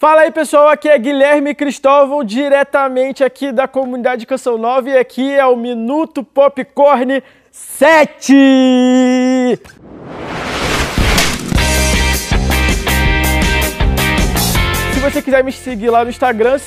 Fala aí pessoal, aqui é Guilherme Cristóvão, diretamente aqui da comunidade Canção Nova e aqui é o Minuto Popcorn 7! Se você quiser me seguir lá no Instagram,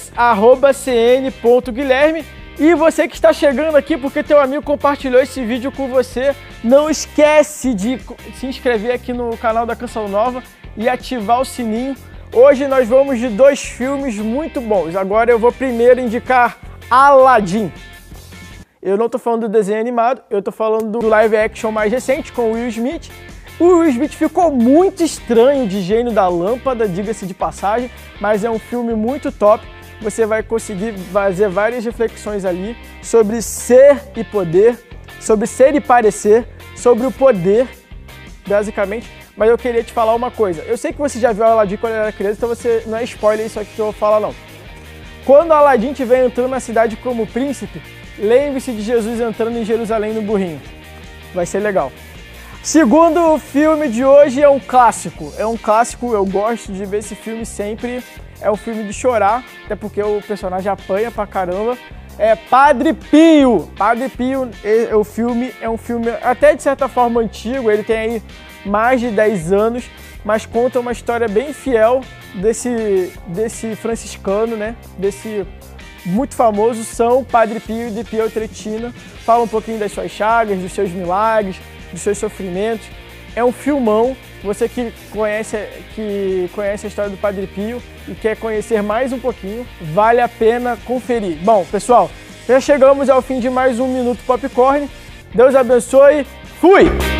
cn.guilherme e você que está chegando aqui porque teu amigo compartilhou esse vídeo com você, não esquece de se inscrever aqui no canal da Canção Nova e ativar o sininho Hoje nós vamos de dois filmes muito bons. Agora eu vou primeiro indicar Aladdin. Eu não estou falando do desenho animado, eu estou falando do live action mais recente com Will Smith. O Will Smith ficou muito estranho de Gênio da Lâmpada, diga-se de passagem, mas é um filme muito top. Você vai conseguir fazer várias reflexões ali sobre ser e poder, sobre ser e parecer, sobre o poder, basicamente mas eu queria te falar uma coisa. Eu sei que você já viu Aladdin quando era criança, então você não é spoiler isso aqui que eu vou falar não. Quando Aladdin estiver entrando na cidade como príncipe, lembre-se de Jesus entrando em Jerusalém no burrinho. Vai ser legal. Segundo filme de hoje é um clássico. É um clássico, eu gosto de ver esse filme sempre. É um filme de chorar, até porque o personagem apanha pra caramba. É Padre Pio. Padre Pio, é, o filme é um filme até de certa forma antigo, ele tem aí mais de 10 anos, mas conta uma história bem fiel desse, desse franciscano, né? Desse muito famoso São Padre Pio de Pietrelcina. Fala um pouquinho das suas chagas, dos seus milagres, dos seus sofrimentos. É um filmão. Você que conhece, que conhece a história do Padre Pio e quer conhecer mais um pouquinho, vale a pena conferir. Bom, pessoal, já chegamos ao fim de mais um Minuto Popcorn. Deus abençoe. Fui!